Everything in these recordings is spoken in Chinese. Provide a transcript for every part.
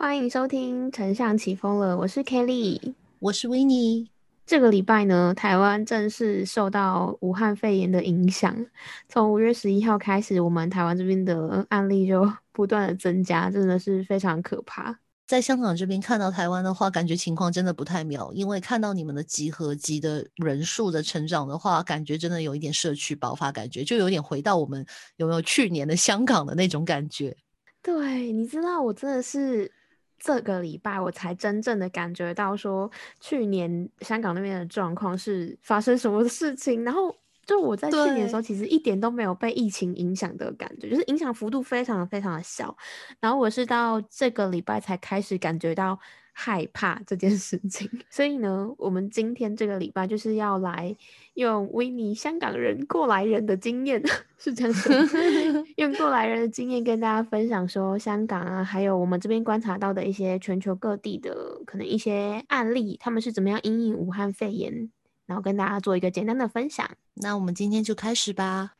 欢迎收听《丞相起风了》，我是 Kelly，我是维尼。这个礼拜呢，台湾正式受到武汉肺炎的影响，从五月十一号开始，我们台湾这边的案例就 不断的增加，真的是非常可怕。在香港这边看到台湾的话，感觉情况真的不太妙，因为看到你们的集合集的人数的成长的话，感觉真的有一点社区爆发感觉，就有点回到我们有没有去年的香港的那种感觉。对，你知道我真的是。这个礼拜我才真正的感觉到，说去年香港那边的状况是发生什么事情。然后就我在去年的时候，其实一点都没有被疫情影响的感觉，就是影响幅度非常非常的小。然后我是到这个礼拜才开始感觉到。害怕这件事情，所以呢，我们今天这个礼拜就是要来用维尼香港人过来人的经验，是这样子，用过来人的经验跟大家分享说，香港啊，还有我们这边观察到的一些全球各地的可能一些案例，他们是怎么样因应武汉肺炎，然后跟大家做一个简单的分享。那我们今天就开始吧。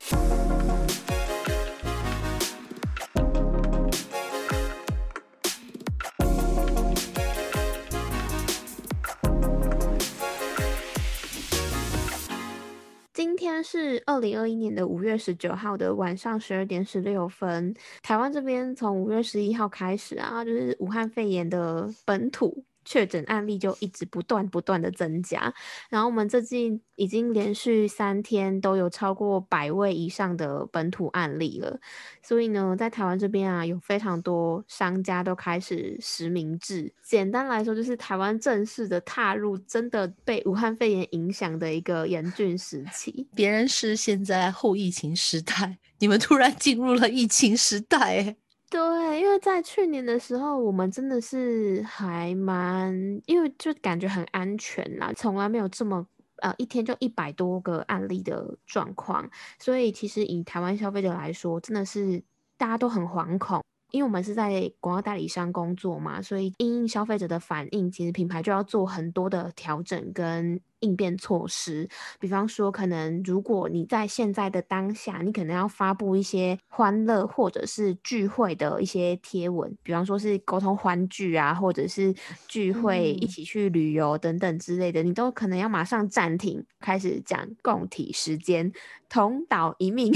是二零二一年的五月十九号的晚上十二点十六分，台湾这边从五月十一号开始啊，就是武汉肺炎的本土。确诊案例就一直不断不断的增加，然后我们最近已经连续三天都有超过百位以上的本土案例了，所以呢，在台湾这边啊，有非常多商家都开始实名制。简单来说，就是台湾正式的踏入真的被武汉肺炎影响的一个严峻时期。别人是现在后疫情时代，你们突然进入了疫情时代。对，因为在去年的时候，我们真的是还蛮，因为就感觉很安全啦，从来没有这么呃一天就一百多个案例的状况，所以其实以台湾消费者来说，真的是大家都很惶恐。因为我们是在广告代理商工作嘛，所以因应消费者的反应，其实品牌就要做很多的调整跟应变措施。比方说，可能如果你在现在的当下，你可能要发布一些欢乐或者是聚会的一些贴文，比方说是沟通欢聚啊，或者是聚会一起去旅游等等之类的，你都可能要马上暂停，开始讲共体时间。同岛一命，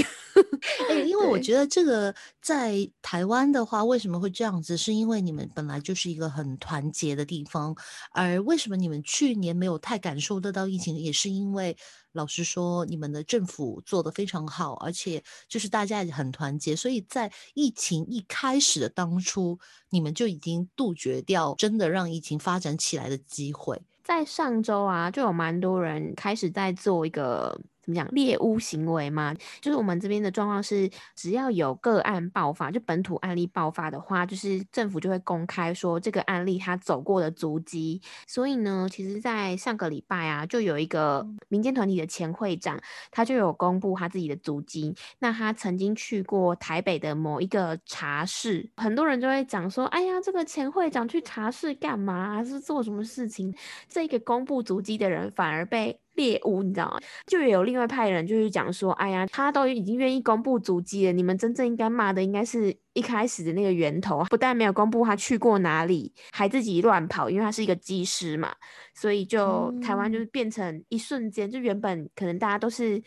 哎，因为我觉得这个在台湾的话，为什么会这样子？是因为你们本来就是一个很团结的地方，而为什么你们去年没有太感受得到疫情，也是因为老实说，你们的政府做得非常好，而且就是大家也很团结，所以在疫情一开始的当初，你们就已经杜绝掉真的让疫情发展起来的机会。在上周啊，就有蛮多人开始在做一个。怎么讲猎巫行为嘛？就是我们这边的状况是，只要有个案爆发，就本土案例爆发的话，就是政府就会公开说这个案例他走过的足迹。所以呢，其实，在上个礼拜啊，就有一个民间团体的前会长，他就有公布他自己的足迹。那他曾经去过台北的某一个茶室，很多人就会讲说：“哎呀，这个前会长去茶室干嘛？是做什么事情？”这个公布足迹的人反而被。猎物，你知道吗？就有另外派人就是讲说，哎呀，他都已经愿意公布足迹了，你们真正应该骂的应该是一开始的那个源头，不但没有公布他去过哪里，还自己乱跑，因为他是一个机师嘛，所以就台湾就是变成一瞬间，就原本可能大家都是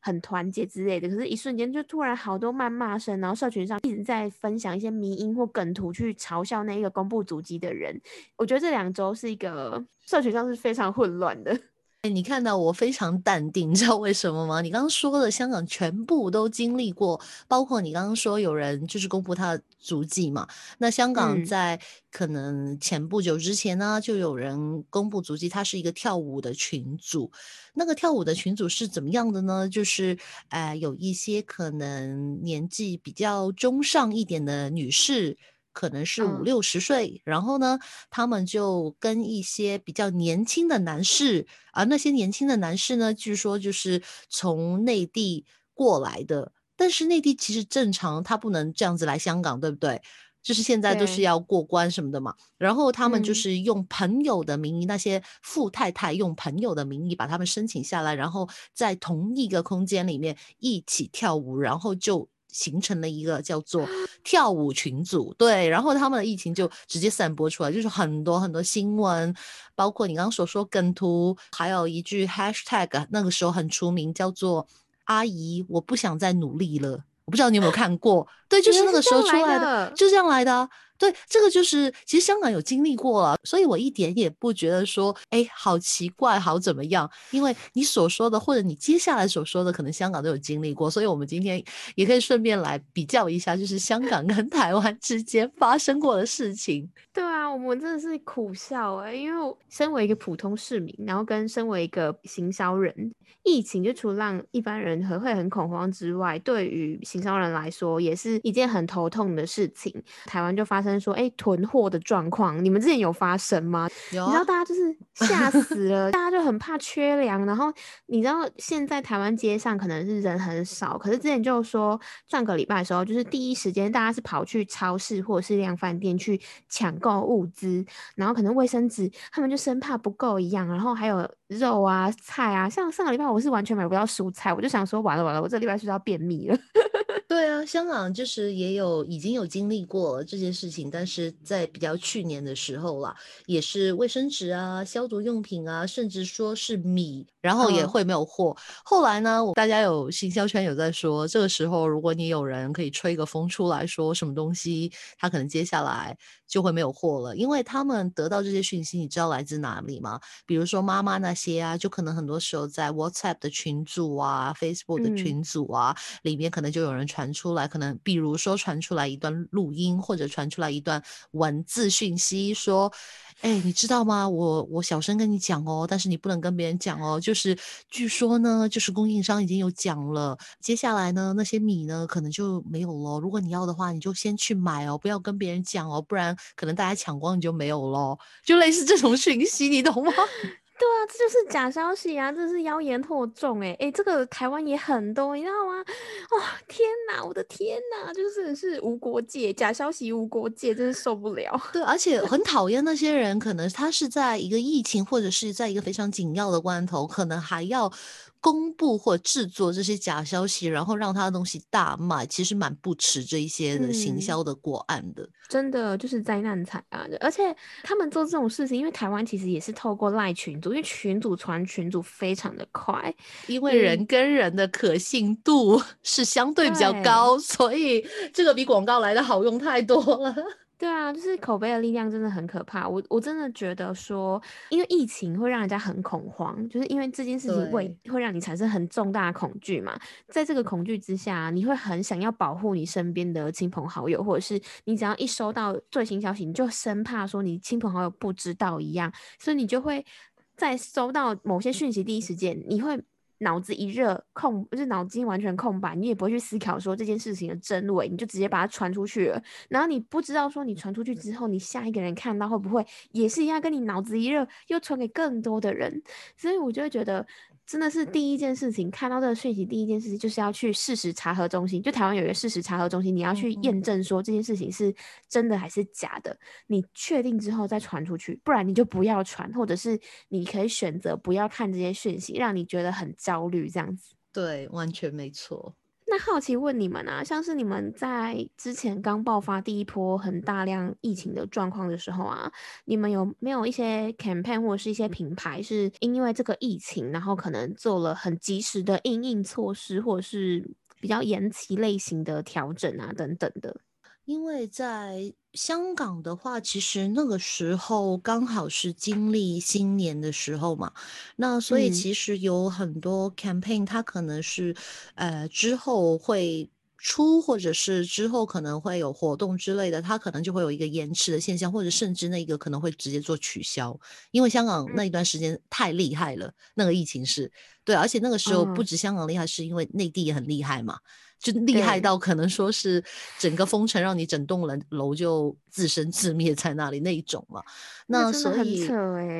很团结之类的，可是一瞬间就突然好多谩骂声，然后社群上一直在分享一些迷音或梗图去嘲笑那一个公布足迹的人，我觉得这两周是一个社群上是非常混乱的。你看到我非常淡定，你知道为什么吗？你刚刚说的香港全部都经历过，包括你刚刚说有人就是公布他的足迹嘛。那香港在可能前不久之前呢，就有人公布足迹，他是一个跳舞的群组。那个跳舞的群组是怎么样的呢？就是呃，有一些可能年纪比较中上一点的女士。可能是五六十岁，然后呢，他们就跟一些比较年轻的男士，而那些年轻的男士呢，据说就是从内地过来的。但是内地其实正常，他不能这样子来香港，对不对？就是现在都是要过关什么的嘛。然后他们就是用朋友的名义，那些富太太用朋友的名义把他们申请下来，然后在同一个空间里面一起跳舞，然后就。形成了一个叫做跳舞群组，对，然后他们的疫情就直接散播出来，就是很多很多新闻，包括你刚刚所说梗图，还有一句 hashtag，那个时候很出名，叫做“阿姨，我不想再努力了”。我不知道你有没有看过，对，就是那个时候出来的，就这样来的。对，这个就是其实香港有经历过了，所以我一点也不觉得说，哎，好奇怪，好怎么样？因为你所说的，或者你接下来所说的，可能香港都有经历过，所以我们今天也可以顺便来比较一下，就是香港跟 台湾之间发生过的事情。对啊，我们真的是苦笑哎，因为身为一个普通市民，然后跟身为一个行销人，疫情就除了让一般人很会很恐慌之外，对于行销人来说，也是一件很头痛的事情。台湾就发生。说哎，囤货的状况，你们之前有发生吗？有，你知道大家就是吓死了，大家就很怕缺粮。然后你知道现在台湾街上可能是人很少，可是之前就说上个礼拜的时候，就是第一时间大家是跑去超市或者是量饭店去抢购物资，然后可能卫生纸他们就生怕不够一样，然后还有肉啊菜啊，像上个礼拜我是完全买不到蔬菜，我就想说完了完了，我这礼拜是不是要便秘了？对啊，香港就是也有已经有经历过这件事情，但是在比较去年的时候啦，也是卫生纸啊、消毒用品啊，甚至说是米，然后也会没有货。后来呢，大家有行销圈有在说，这个时候如果你有人可以吹个风出来说什么东西，他可能接下来就会没有货了，因为他们得到这些讯息，你知道来自哪里吗？比如说妈妈那些啊，就可能很多时候在 WhatsApp 的群组啊、Facebook 的群组啊里面，可能就有人传。传出来，可能比如说传出来一段录音，或者传出来一段文字讯息，说：“哎，你知道吗？我我小声跟你讲哦，但是你不能跟别人讲哦。就是据说呢，就是供应商已经有讲了，接下来呢，那些米呢，可能就没有了。如果你要的话，你就先去买哦，不要跟别人讲哦，不然可能大家抢光你就没有了。就类似这种讯息，你懂吗？”对啊，这就是假消息啊！这是妖言惑众哎哎，这个台湾也很多，你知道吗？哦天哪，我的天哪，就是是无国界，假消息无国界，真是受不了。对，而且很讨厌那些人，可能他是在一个疫情或者是在一个非常紧要的关头，可能还要。公布或制作这些假消息，然后让他的东西大卖，其实蛮不耻这一些的行销的过案的，真的就是灾难惨啊！而且他们做这种事情，因为台湾其实也是透过赖群组，因为群组传群组非常的快，因为人跟人的可信度 是相对比较高，所以这个比广告来的好用太多了。对啊，就是口碑的力量真的很可怕。我我真的觉得说，因为疫情会让人家很恐慌，就是因为这件事情会会让你产生很重大的恐惧嘛。在这个恐惧之下，你会很想要保护你身边的亲朋好友，或者是你只要一收到最新消息，你就生怕说你亲朋好友不知道一样，所以你就会在收到某些讯息第一时间，你会。脑子一热空，就是脑筋完全空白，你也不会去思考说这件事情的真伪，你就直接把它传出去了。然后你不知道说你传出去之后，你下一个人看到会不会也是一样，跟你脑子一热又传给更多的人。所以我就会觉得。真的是第一件事情，看到这个讯息，第一件事情就是要去事实查核中心。就台湾有一个事实查核中心，你要去验证说这件事情是真的还是假的。你确定之后再传出去，不然你就不要传，或者是你可以选择不要看这些讯息，让你觉得很焦虑这样子。对，完全没错。好奇问你们啊，像是你们在之前刚爆发第一波很大量疫情的状况的时候啊，你们有没有一些 campaign 或者是一些品牌是因为这个疫情，然后可能做了很及时的应应措施，或者是比较延期类型的调整啊等等的？因为在香港的话，其实那个时候刚好是经历新年的时候嘛，那所以其实有很多 campaign，它可能是呃之后会出，或者是之后可能会有活动之类的，它可能就会有一个延迟的现象，或者甚至那个可能会直接做取消，因为香港那一段时间太厉害了，那个疫情是。对，而且那个时候不止香港厉害，是因为内地也很厉害嘛。就厉害到可能说是整个封城，让你整栋楼楼就自生自灭在那里那一种嘛。那所以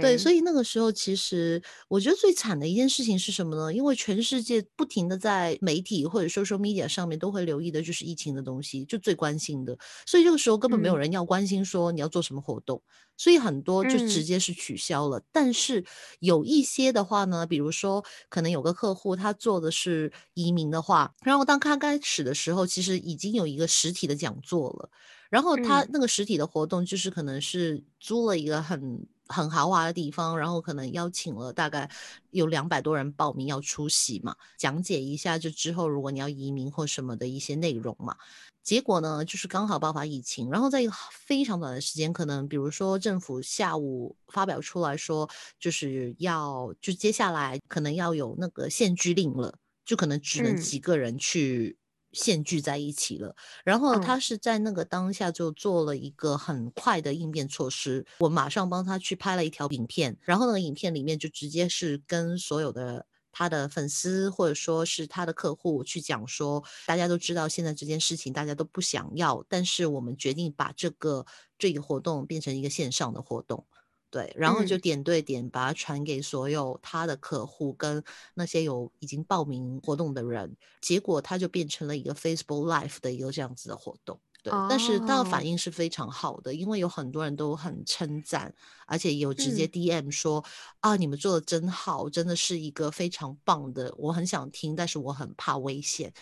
对，所以那个时候其实我觉得最惨的一件事情是什么呢？因为全世界不停的在媒体或者 social media 上面都会留意的就是疫情的东西，就最关心的。所以这个时候根本没有人要关心说你要做什么活动。所以很多就直接是取消了，但是有一些的话呢，比如说可能有个客户他做的是移民的话，然后当他开始的时候，其实已经有一个实体的讲座了。然后他那个实体的活动，就是可能是租了一个很很豪华的地方，然后可能邀请了大概有两百多人报名要出席嘛，讲解一下就之后如果你要移民或什么的一些内容嘛。结果呢，就是刚好爆发疫情，然后在一个非常短的时间，可能比如说政府下午发表出来说，就是要就接下来可能要有那个限聚令了，就可能只能几个人去。限聚在一起了，然后他是在那个当下就做了一个很快的应变措施，我马上帮他去拍了一条影片，然后那个影片里面就直接是跟所有的他的粉丝或者说是他的客户去讲说，大家都知道现在这件事情大家都不想要，但是我们决定把这个这个活动变成一个线上的活动。对，然后就点对点把它传给所有他的客户跟那些有已经报名活动的人，结果他就变成了一个 Facebook Live 的一个这样子的活动。对，但是他的反应是非常好的，因为有很多人都很称赞，而且有直接 DM 说啊，你们做的真好，真的是一个非常棒的，我很想听，但是我很怕危险。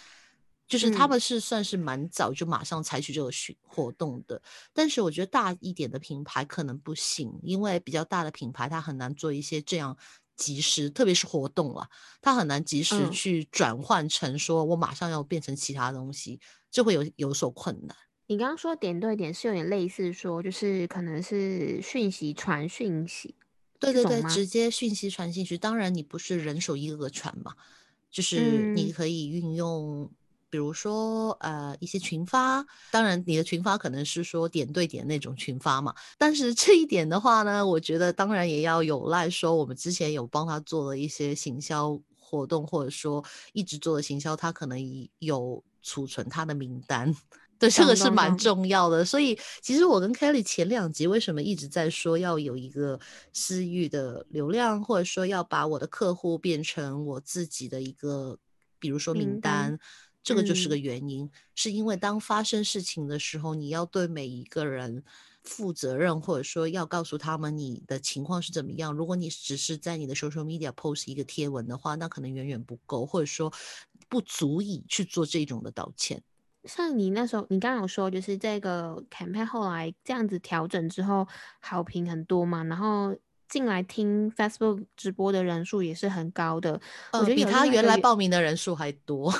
就是他们是算是蛮早就马上采取这个活动的，但是我觉得大一点的品牌可能不行，因为比较大的品牌它很难做一些这样及时，特别是活动啊，它很难及时去转换成说我马上要变成其他东西，就会有有所困难。你刚刚说点对点是有点类似说，就是可能是讯息传讯息，对对对，直接讯息传信息。当然你不是人手一个个传嘛，就是你可以运用。比如说，呃，一些群发，当然你的群发可能是说点对点那种群发嘛。但是这一点的话呢，我觉得当然也要有赖说我们之前有帮他做了一些行销活动，或者说一直做的行销，他可能有储存他的名单，对，这个是蛮重要的。所以其实我跟 Kelly 前两集为什么一直在说要有一个私域的流量，或者说要把我的客户变成我自己的一个，比如说名单。这个就是个原因，是因为当发生事情的时候，你要对每一个人负责任，或者说要告诉他们你的情况是怎么样。如果你只是在你的 social media post 一个贴文的话，那可能远远不够，或者说不足以去做这种的道歉。像你那时候，你刚刚有说，就是这个 campaign 后来这样子调整之后，好评很多嘛，然后进来听 Facebook 直播的人数也是很高的，我觉得比他原来报名的人数还多。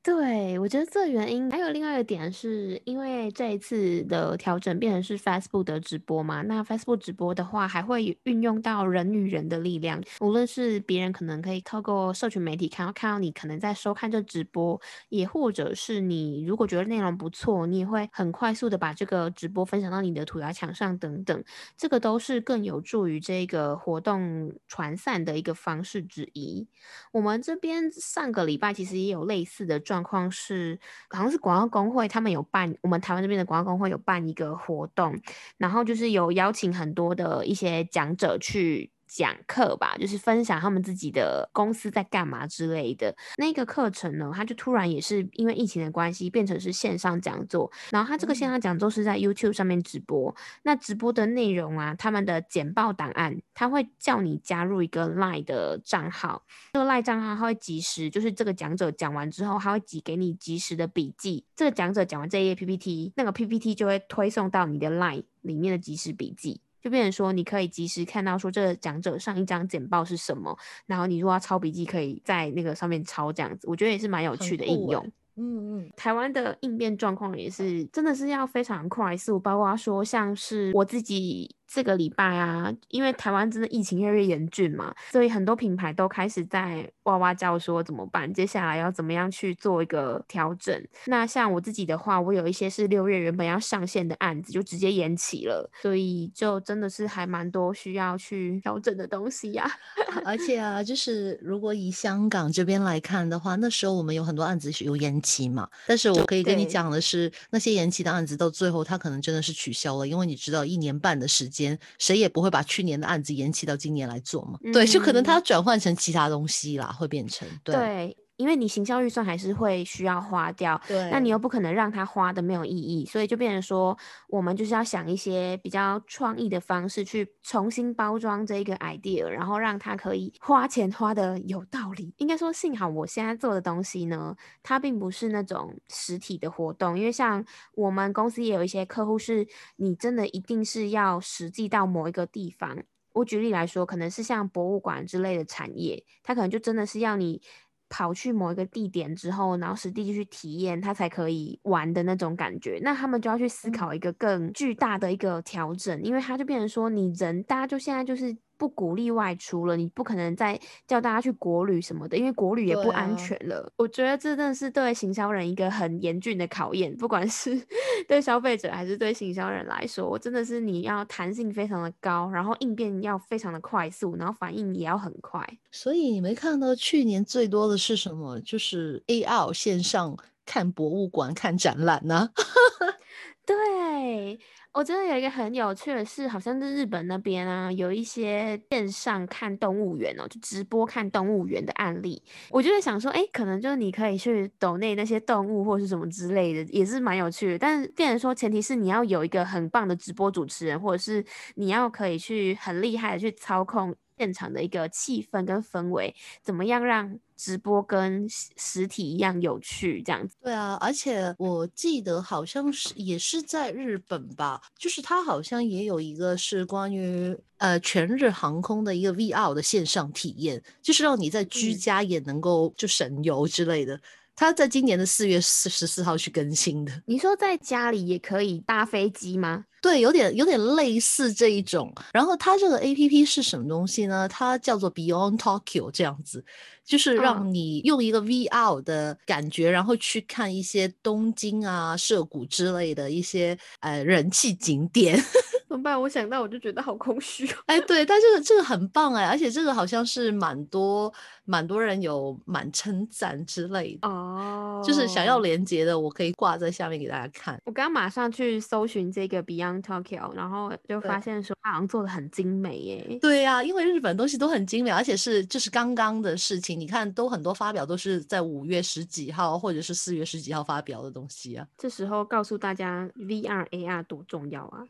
对，我觉得这原因还有另外一个点，是因为这一次的调整变成是 Facebook 的直播嘛？那 Facebook 直播的话，还会运用到人与人的力量，无论是别人可能可以透过社群媒体看到看到你可能在收看这直播，也或者是你如果觉得内容不错，你也会很快速的把这个直播分享到你的涂鸦墙上等等，这个都是更有助于这个活动传散的一个方式之一。我们这边上个礼拜其实也有类似的状。状况是，好像是广告工会，他们有办，我们台湾这边的广告工会有办一个活动，然后就是有邀请很多的一些讲者去。讲课吧，就是分享他们自己的公司在干嘛之类的。那个课程呢，他就突然也是因为疫情的关系，变成是线上讲座。然后他这个线上讲座是在 YouTube 上面直播。那直播的内容啊，他们的简报档案，他会叫你加入一个 Line 的账号。这个 Line 账号他会及时，就是这个讲者讲完之后，他会寄给你及时的笔记。这个讲者讲完这一页 PPT，那个 PPT 就会推送到你的 Line 里面的即时笔记。就变成说，你可以及时看到说这个讲者上一张简报是什么，然后你如果要抄笔记，可以在那个上面抄这样子，我觉得也是蛮有趣的应用。嗯嗯，台湾的应变状况也是真的是要非常快速，包括说像是我自己。这个礼拜啊，因为台湾真的疫情越来越严峻嘛，所以很多品牌都开始在哇哇叫说怎么办？接下来要怎么样去做一个调整？那像我自己的话，我有一些是六月原本要上线的案子，就直接延期了，所以就真的是还蛮多需要去调整的东西呀。而且啊，就是如果以香港这边来看的话，那时候我们有很多案子是有延期嘛，但是我可以跟你讲的是，那些延期的案子到最后它可能真的是取消了，因为你知道一年半的时间。谁也不会把去年的案子延期到今年来做嘛？对，就可能它转换成其他东西啦，会变成对。因为你行销预算还是会需要花掉，对，那你又不可能让它花的没有意义，所以就变成说，我们就是要想一些比较创意的方式去重新包装这一个 idea，然后让它可以花钱花的有道理。应该说，幸好我现在做的东西呢，它并不是那种实体的活动，因为像我们公司也有一些客户是，你真的一定是要实际到某一个地方。我举例来说，可能是像博物馆之类的产业，它可能就真的是要你。跑去某一个地点之后，然后实地去体验，他才可以玩的那种感觉。那他们就要去思考一个更巨大的一个调整，因为他就变成说，你人大家就现在就是。不鼓励外出了，你不可能再叫大家去国旅什么的，因为国旅也不安全了。我觉得这真的是对行销人一个很严峻的考验，不管是 对消费者还是对行销人来说，真的是你要弹性非常的高，然后应变要非常的快速，然后反应也要很快。所以你没看到去年最多的是什么？就是 AR 线上看博物馆、看展览呢？对。我觉得有一个很有趣的是，好像是日本那边啊，有一些线上看动物园哦，就直播看动物园的案例。我就在想说，哎，可能就是你可以去抖内那些动物或是什么之类的，也是蛮有趣的。但是变成说，前提是你要有一个很棒的直播主持人，或者是你要可以去很厉害的去操控。现场的一个气氛跟氛围，怎么样让直播跟实体一样有趣？这样子。对啊，而且我记得好像是也是在日本吧，就是它好像也有一个是关于呃全日航空的一个 VR 的线上体验，就是让你在居家也能够就省油之类的。它在今年的四月四十四号去更新的。你说在家里也可以搭飞机吗？对，有点有点类似这一种。然后它这个 A P P 是什么东西呢？它叫做 Beyond Tokyo 这样子，就是让你用一个 V R 的感觉，然后去看一些东京啊、涩谷之类的一些呃人气景点。怎么办？我想到我就觉得好空虚。哦哎，对，但这个这个很棒哎，而且这个好像是蛮多蛮多人有蛮称赞之类的哦。就是想要连接的，我可以挂在下面给大家看。我刚马上去搜寻这个 Beyond Tokyo，然后就发现说它好像做的很精美耶。对呀，因为日本东西都很精美，而且是就是刚刚的事情。你看，都很多发表都是在五月十几号或者是四月十几号发表的东西啊。这时候告诉大家 VR AR 多重要啊！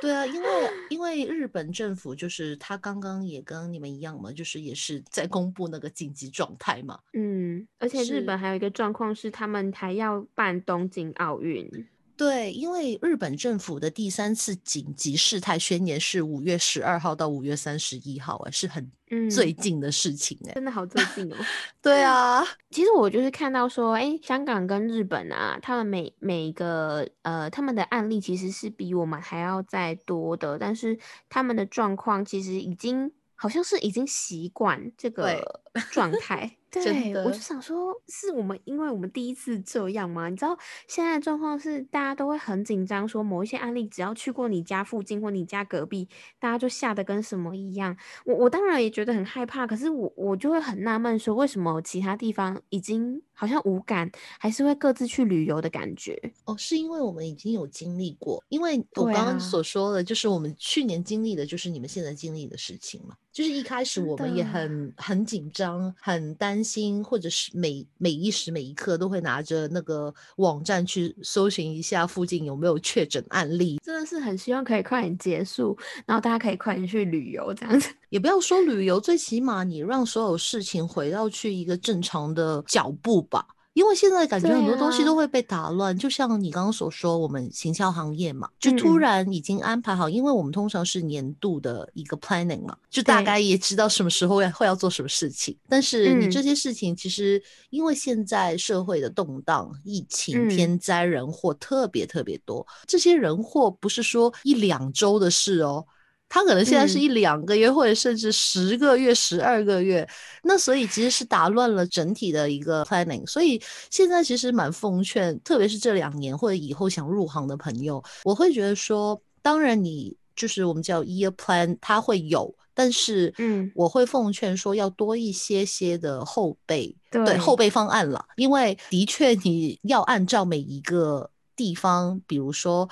对啊，因为因为日本政府就是他刚刚也跟你们一样嘛，就是也是在公布那个紧急状态嘛。嗯，而且日本还有一个状况是，他们还要办东京奥运。对，因为日本政府的第三次紧急事态宣言是五月十二号到五月三十一号，哎，是很最近的事情，哎，真的好最近哦。对啊，其实我就是看到说，哎，香港跟日本啊，他们每每一个呃，他们的案例其实是比我们还要再多的，但是他们的状况其实已经。好像是已经习惯这个状态，对我就想说，是我们因为我们第一次这样吗？你知道现在的状况是大家都会很紧张，说某一些案例只要去过你家附近或你家隔壁，大家就吓得跟什么一样。我我当然也觉得很害怕，可是我我就会很纳闷，说为什么其他地方已经。好像无感，还是会各自去旅游的感觉哦。是因为我们已经有经历过，因为我刚刚所说的，就是我们去年经历的，就是你们现在经历的事情嘛。就是一开始我们也很很紧张、很担心，或者是每每一时每一刻都会拿着那个网站去搜寻一下附近有没有确诊案例。真的是很希望可以快点结束，然后大家可以快点去旅游这样子。也不要说旅游，最起码你让所有事情回到去一个正常的脚步吧。因为现在感觉很多东西都会被打乱，就像你刚刚所说，我们行销行业嘛，就突然已经安排好，因为我们通常是年度的一个 planning 嘛，就大概也知道什么时候要会要做什么事情。但是你这些事情其实因为现在社会的动荡、疫情、天灾人祸特别特别多，这些人祸不是说一两周的事哦。他可能现在是一两个月，或者甚至十个月、十二个月，那所以其实是打乱了整体的一个 planning。所以现在其实蛮奉劝，特别是这两年或者以后想入行的朋友，我会觉得说，当然你就是我们叫 year plan，它会有，但是嗯，我会奉劝说要多一些些的后备，对后备方案了，因为的确你要按照每一个地方，比如说。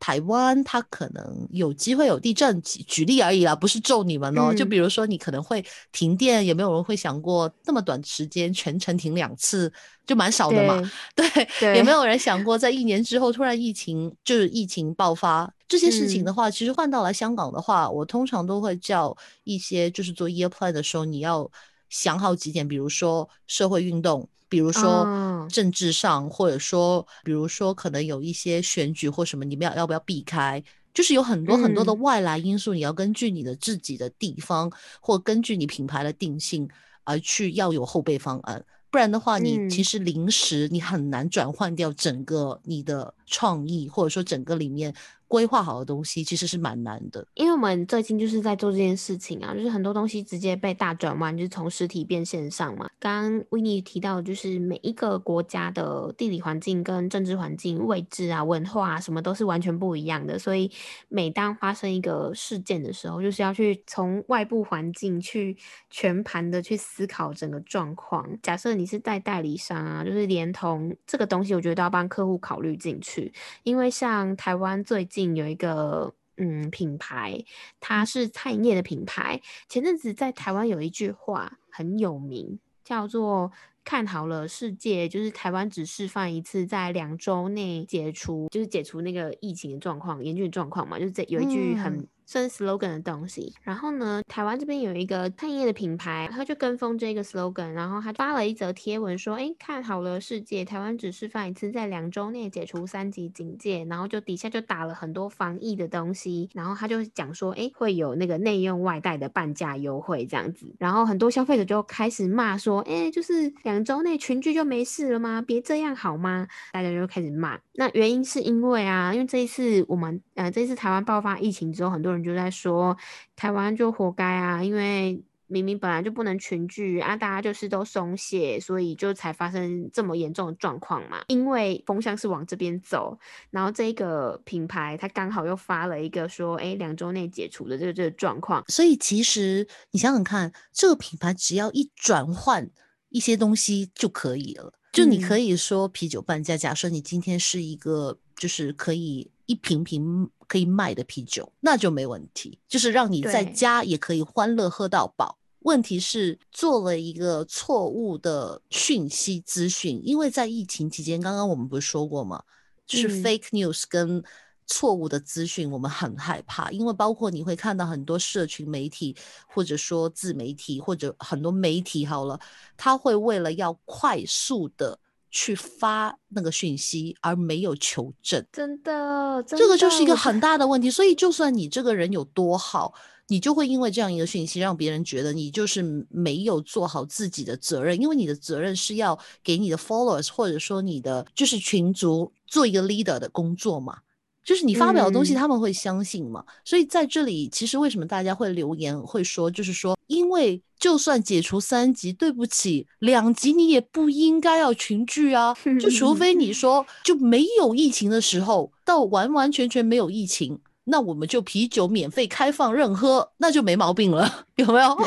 台湾它可能有机会有地震，举举例而已啦，不是咒你们哦。就比如说你可能会停电，也没有人会想过那么短时间全程停两次，就蛮少的嘛？对，也没有人想过在一年之后突然疫情就是疫情爆发这些事情的话，其实换到来香港的话，我通常都会叫一些就是做 year plan 的时候，你要想好几点，比如说社会运动。比如说政治上，或者说，比如说可能有一些选举或什么，你们要要不要避开？就是有很多很多的外来因素，你要根据你的自己的地方，或根据你品牌的定性而去要有后备方案，不然的话，你其实临时你很难转换掉整个你的创意，或者说整个里面。规划好的东西其实是蛮难的，因为我们最近就是在做这件事情啊，就是很多东西直接被大转弯，就是从实体变线上嘛。刚刚维尼提到，就是每一个国家的地理环境跟政治环境、位置啊、文化啊什么都是完全不一样的，所以每当发生一个事件的时候，就是要去从外部环境去全盘的去思考整个状况。假设你是在代理商啊，就是连同这个东西，我觉得都要帮客户考虑进去，因为像台湾最近。有一个嗯品牌，它是餐饮业的品牌。前阵子在台湾有一句话很有名，叫做“看好了世界”，就是台湾只示范一次，在两周内解除，就是解除那个疫情的状况、严峻的状况嘛。就是这有一句很。算 slogan 的东西，然后呢，台湾这边有一个餐饮业的品牌，他就跟风这个 slogan，然后他发了一则贴文说，哎，看好了世界，台湾只示范一次，在两周内解除三级警戒，然后就底下就打了很多防疫的东西，然后他就讲说，哎，会有那个内用外带的半价优惠这样子，然后很多消费者就开始骂说，哎，就是两周内群聚就没事了吗？别这样好吗？大家就开始骂，那原因是因为啊，因为这一次我们，呃，这一次台湾爆发疫情之后，很多人。就在说台湾就活该啊，因为明明本来就不能群聚啊，大家就是都松懈，所以就才发生这么严重的状况嘛。因为风向是往这边走，然后这个品牌它刚好又发了一个说，哎，两周内解除的这个这个状况。所以其实你想想看，这个品牌只要一转换一些东西就可以了。就你可以说啤酒半价，假设你今天是一个就是可以一瓶瓶。可以卖的啤酒，那就没问题，就是让你在家也可以欢乐喝到饱。问题是做了一个错误的讯息资讯，因为在疫情期间，刚刚我们不是说过吗？就是 fake news 跟错误的资讯，我们很害怕，因为包括你会看到很多社群媒体，或者说自媒体，或者很多媒体，好了，他会为了要快速的。去发那个讯息，而没有求证，真的，这个就是一个很大的问题。所以，就算你这个人有多好，你就会因为这样一个讯息，让别人觉得你就是没有做好自己的责任。因为你的责任是要给你的 followers，或者说你的就是群族做一个 leader 的工作嘛。就是你发表的东西，他们会相信嘛？所以在这里，其实为什么大家会留言会说，就是说，因为就算解除三级，对不起，两级你也不应该要群聚啊，就除非你说 就没有疫情的时候，到完完全全没有疫情。那我们就啤酒免费开放任喝，那就没毛病了，有没有？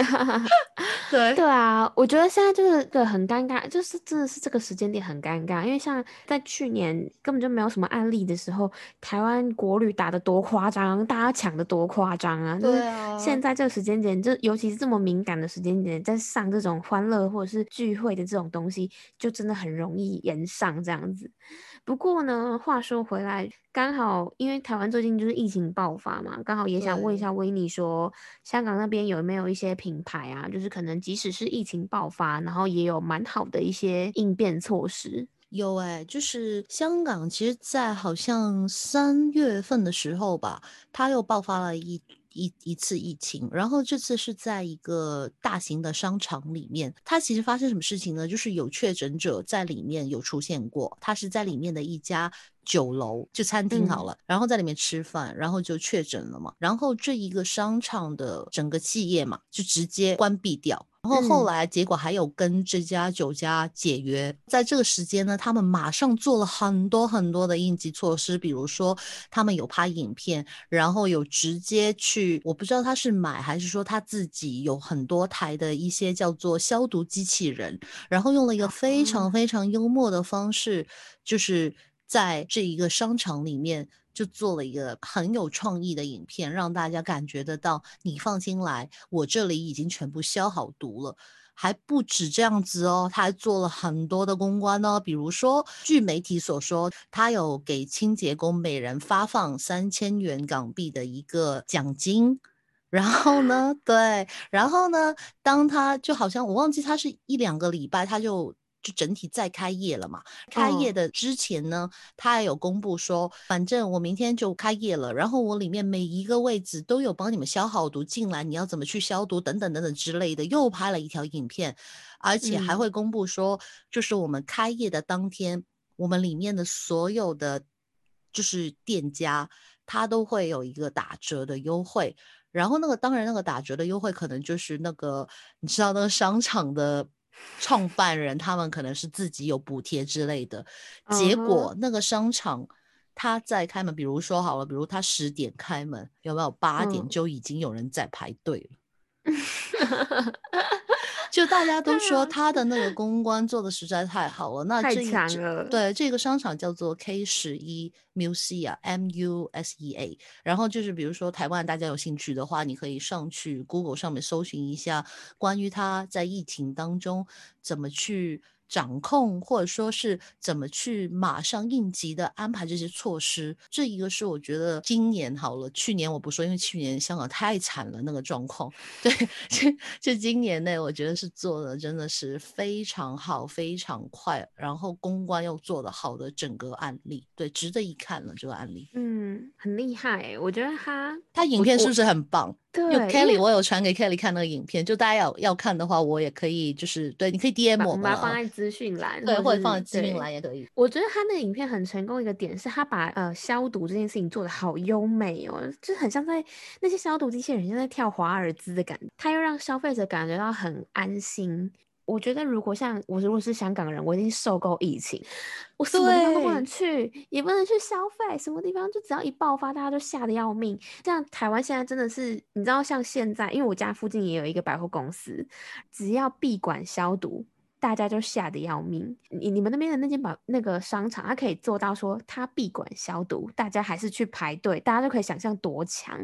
对对啊，我觉得现在就是个很尴尬，就是真的是这个时间点很尴尬，因为像在去年根本就没有什么案例的时候，台湾国旅打的多夸张，大家抢的多夸张啊！就是，现在这个时间点，就尤其是这么敏感的时间点，在上这种欢乐或者是聚会的这种东西，就真的很容易延上这样子。不过呢，话说回来，刚好因为台湾最近就是疫情爆发嘛，刚好也想问一下维尼，说香港那边有没有一些品牌啊，就是可能即使是疫情爆发，然后也有蛮好的一些应变措施。有哎，就是香港，其实在好像三月份的时候吧，它又爆发了一。一一次疫情，然后这次是在一个大型的商场里面，它其实发生什么事情呢？就是有确诊者在里面有出现过，他是在里面的一家酒楼，就餐厅好了，然后在里面吃饭，然后就确诊了嘛，然后这一个商场的整个企业嘛，就直接关闭掉。然后后来结果还有跟这家酒家解约，在这个时间呢，他们马上做了很多很多的应急措施，比如说他们有拍影片，然后有直接去，我不知道他是买还是说他自己有很多台的一些叫做消毒机器人，然后用了一个非常非常幽默的方式，就是在这一个商场里面就做了一个很有创意的影片，让大家感觉得到，你放心来，我这里已经全部消好毒了。还不止这样子哦，他还做了很多的公关哦，比如说，据媒体所说，他有给清洁工每人发放三千元港币的一个奖金。然后呢，对，然后呢，当他就好像我忘记他是一两个礼拜，他就。就整体再开业了嘛？开业的之前呢，他还有公布说，反正我明天就开业了，然后我里面每一个位置都有帮你们消好毒进来，你要怎么去消毒等等等等之类的，又拍了一条影片，而且还会公布说，就是我们开业的当天，我们里面的所有的就是店家，他都会有一个打折的优惠，然后那个当然那个打折的优惠可能就是那个你知道那个商场的。创办人他们可能是自己有补贴之类的，结果那个商场他在开门，比如说好了，比如他十点开门，有没有八点就已经有人在排队了？就大家都说他的那个公关做的实在太好了，那这强了。对，这个商场叫做 K 十一 Musea，M U S E A。然后就是比如说台湾大家有兴趣的话，你可以上去 Google 上面搜寻一下关于他在疫情当中怎么去。掌控或者说是怎么去马上应急的安排这些措施，这一个是我觉得今年好了，去年我不说，因为去年香港太惨了那个状况。对，就就今年内，我觉得是做的真的是非常好，非常快，然后公关又做的好的整个案例，对，值得一看了这个案例。嗯，很厉害，我觉得他他影片是不是很棒？对，Kelly，我有传给 Kelly 看那个影片，就大家要要看的话，我也可以，就是对，你可以 DM 我，把它放在资讯栏，对，或者放在资讯栏也可以。我觉得他那个影片很成功一个点是，他把呃消毒这件事情做的好优美哦，就很像在那些消毒机器人像在跳华尔兹的感觉，他又让消费者感觉到很安心。我觉得，如果像我如果是香港人，我已经受够疫情，我什么地方都不能去，也不能去消费，什么地方就只要一爆发，大家都吓得要命。这样台湾现在真的是，你知道，像现在，因为我家附近也有一个百货公司，只要闭馆消毒，大家就吓得要命。你你们那边的那间宝那个商场，它可以做到说，它闭馆消毒，大家还是去排队，大家就可以想象多强。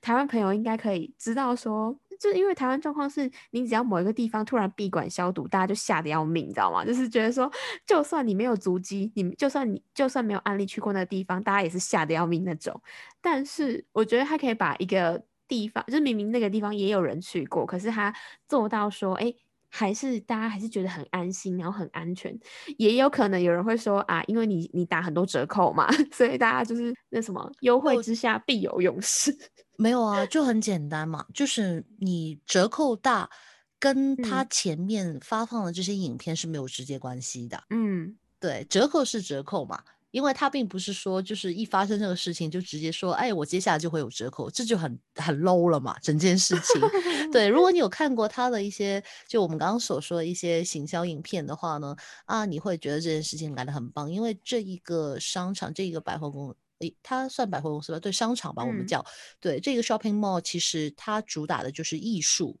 台湾朋友应该可以知道说。就因为台湾状况是，你只要某一个地方突然闭馆消毒，大家就吓得要命，你知道吗？就是觉得说，就算你没有足迹，你就算你就算没有案例去过那个地方，大家也是吓得要命那种。但是我觉得他可以把一个地方，就是明明那个地方也有人去过，可是他做到说，哎。还是大家还是觉得很安心，然后很安全，也有可能有人会说啊，因为你你打很多折扣嘛，所以大家就是那什么优惠之下必有勇士。没有啊，就很简单嘛，就是你折扣大，跟他前面发放的这些影片是没有直接关系的。嗯，对，折扣是折扣嘛。因为他并不是说，就是一发生这个事情就直接说，哎，我接下来就会有折扣，这就很很 low 了嘛，整件事情。对，如果你有看过他的一些，就我们刚刚所说的一些行销影片的话呢，啊，你会觉得这件事情来的很棒，因为这一个商场，这一个百货公，诶，它算百货公司吧？对，商场吧，我们叫，对，这个 shopping mall 其实它主打的就是艺术，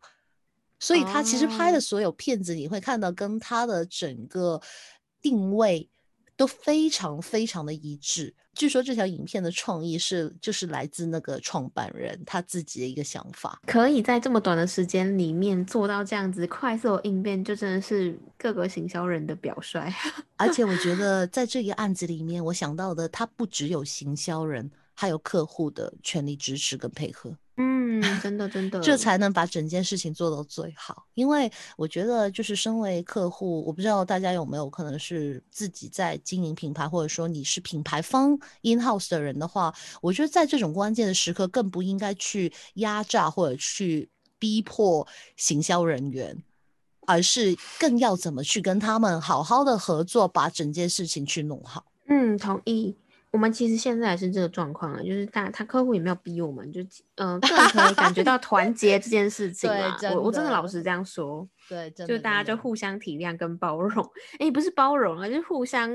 所以它其实拍的所有片子，你会看到跟它的整个定位。都非常非常的一致。据说这条影片的创意是就是来自那个创办人他自己的一个想法，可以在这么短的时间里面做到这样子快速应变，就真的是各个行销人的表率。而且我觉 得在这个案子里面，我想到的他不只有行销人，还有客户的全力支持跟配合。嗯，真的真的，这才能把整件事情做到最好。因为我觉得，就是身为客户，我不知道大家有没有可能是自己在经营品牌，或者说你是品牌方 in house 的人的话，我觉得在这种关键的时刻，更不应该去压榨或者去逼迫行销人员，而是更要怎么去跟他们好好的合作，把整件事情去弄好。嗯，同意。我们其实现在也是这个状况啊，就是大他客户也没有逼我们，就嗯，更可以感觉到团结这件事情嘛。我我真的老实这样说，对，就大家就互相体谅跟包容。哎，不是包容啊，就是互相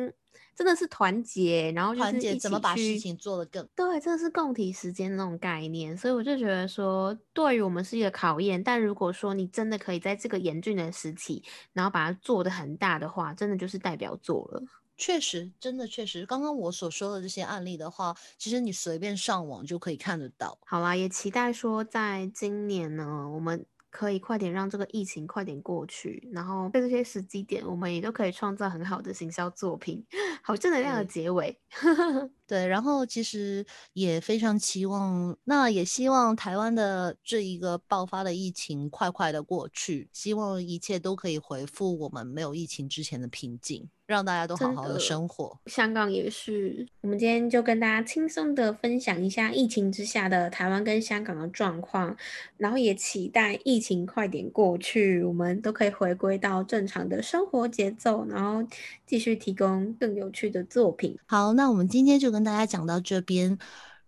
真的是团结，然后团结怎么把事情做得更对，真的是共体时间那种概念。所以我就觉得说，对于我们是一个考验，但如果说你真的可以在这个严峻的时期，然后把它做得很大的话，真的就是代表作了。确实，真的确实，刚刚我所说的这些案例的话，其实你随便上网就可以看得到。好啦，也期待说在今年呢，我们。可以快点让这个疫情快点过去，然后在这些时机点，我们也都可以创造很好的行销作品，好正能量的结尾。对，然后其实也非常期望，那也希望台湾的这一个爆发的疫情快快的过去，希望一切都可以回复我们没有疫情之前的平静。让大家都好好的生活。香港也是，我们今天就跟大家轻松的分享一下疫情之下的台湾跟香港的状况，然后也期待疫情快点过去，我们都可以回归到正常的生活节奏，然后继续提供更有趣的作品。好，那我们今天就跟大家讲到这边。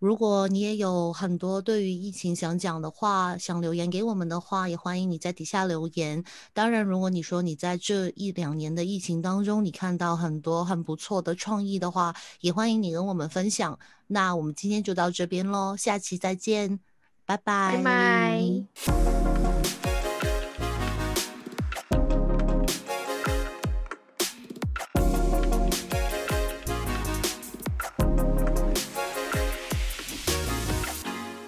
如果你也有很多对于疫情想讲的话，想留言给我们的话，也欢迎你在底下留言。当然，如果你说你在这一两年的疫情当中，你看到很多很不错的创意的话，也欢迎你跟我们分享。那我们今天就到这边喽，下期再见，拜拜。拜拜。